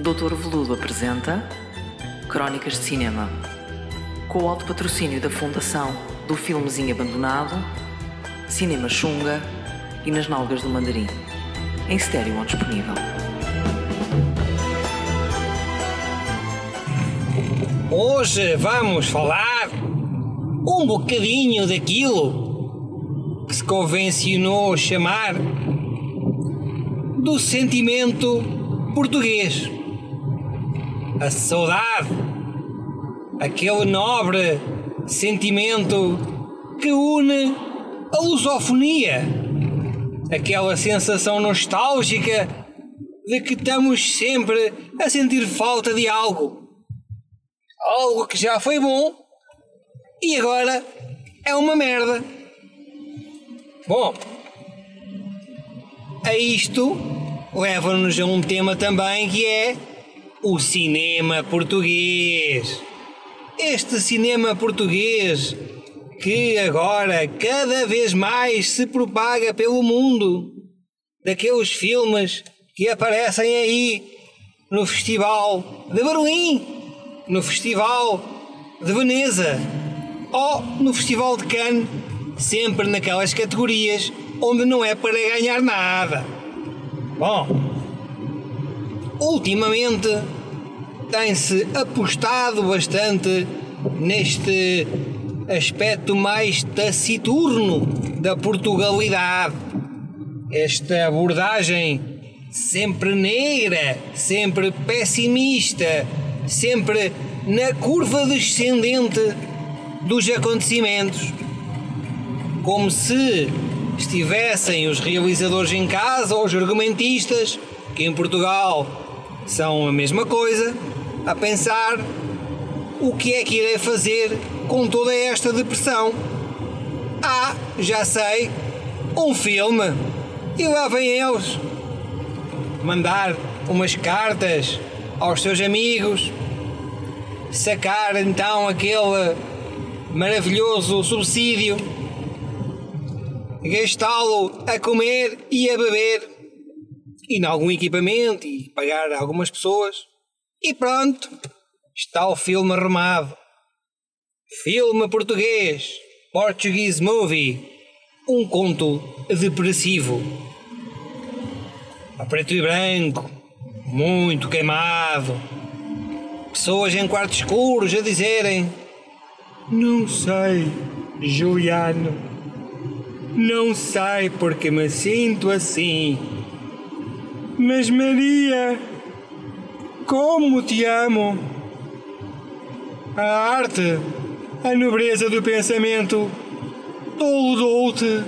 Doutor Veludo apresenta Crónicas de Cinema. Com o alto patrocínio da Fundação do Filmezinho Abandonado, Cinema Xunga e Nas Nalgas do Mandarim. Em estéreo ou disponível. Hoje vamos falar um bocadinho daquilo que se convencionou chamar do sentimento português. A saudade, aquele nobre sentimento que une a lusofonia, aquela sensação nostálgica de que estamos sempre a sentir falta de algo. Algo que já foi bom e agora é uma merda. Bom, a isto leva-nos a um tema também que é o cinema português. Este cinema português que agora cada vez mais se propaga pelo mundo. Daqueles filmes que aparecem aí no Festival de Berlim, no Festival de Veneza ou no Festival de Cannes, sempre naquelas categorias onde não é para ganhar nada. Bom, ultimamente tem-se apostado bastante neste aspecto mais taciturno da Portugalidade. Esta abordagem sempre negra, sempre pessimista, sempre na curva descendente dos acontecimentos. Como se estivessem os realizadores em casa ou os argumentistas, que em Portugal são a mesma coisa, a pensar o que é que irei fazer com toda esta depressão. Ah, já sei, um filme. E lá vêm eles. Mandar umas cartas aos seus amigos, sacar então aquele maravilhoso subsídio, gastá-lo a comer e a beber, em algum equipamento, e pagar algumas pessoas, e pronto, está o filme arrumado. Filme português, Portuguese Movie, um conto depressivo. A preto e branco, muito queimado. Pessoas em quartos escuros a dizerem: Não sei, Juliano. Não sei porque me sinto assim. Mas Maria, como te amo! A arte, a nobreza do pensamento, toldou-te.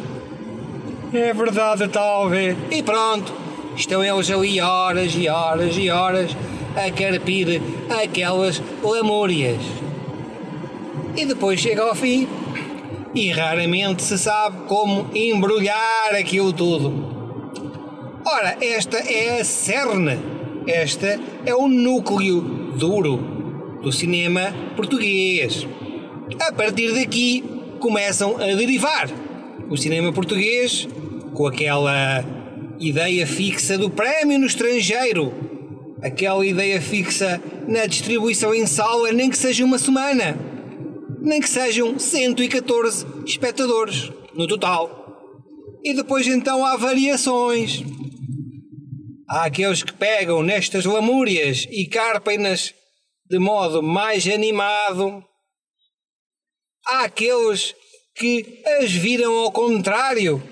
É verdade, talvez. E pronto, estão eles ali horas e horas e horas a carpir aquelas lamúrias. E depois chega ao fim e raramente se sabe como embrulhar aquilo tudo. Ora, esta é a cerne, esta é o núcleo duro do cinema português. A partir daqui começam a derivar o cinema português com aquela ideia fixa do prémio no estrangeiro, aquela ideia fixa na distribuição em sala, nem que seja uma semana, nem que sejam 114 espectadores no total. E depois então há variações. Há aqueles que pegam nestas lamúrias e carpem-nas de modo mais animado. Há aqueles que as viram ao contrário,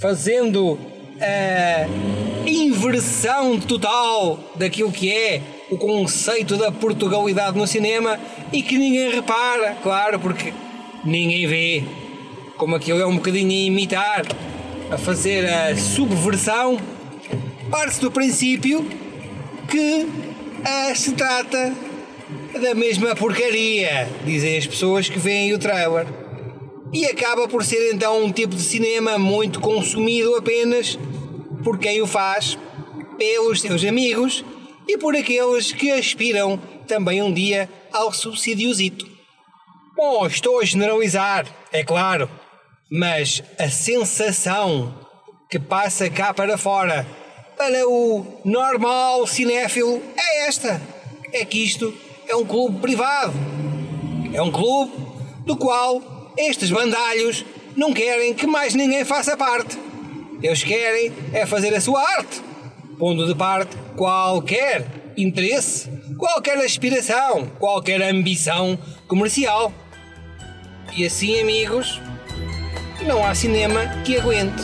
fazendo a inversão total daquilo que é o conceito da Portugalidade no cinema e que ninguém repara, claro, porque ninguém vê. Como aquilo é um bocadinho a imitar, a fazer a subversão, parte-se do princípio que ah, se trata da mesma porcaria, dizem as pessoas que veem o trailer. E acaba por ser então um tipo de cinema muito consumido apenas por quem o faz, pelos seus amigos e por aqueles que aspiram também um dia ao subsidiozito. Bom, estou a generalizar, é claro, mas a sensação que passa cá para fora para o normal cinéfilo é esta: é que isto é um clube privado. É um clube do qual estes bandalhos não querem que mais ninguém faça parte. Eles querem é fazer a sua arte, pondo de parte qualquer interesse, qualquer aspiração, qualquer ambição comercial. E assim, amigos, não há cinema que aguente.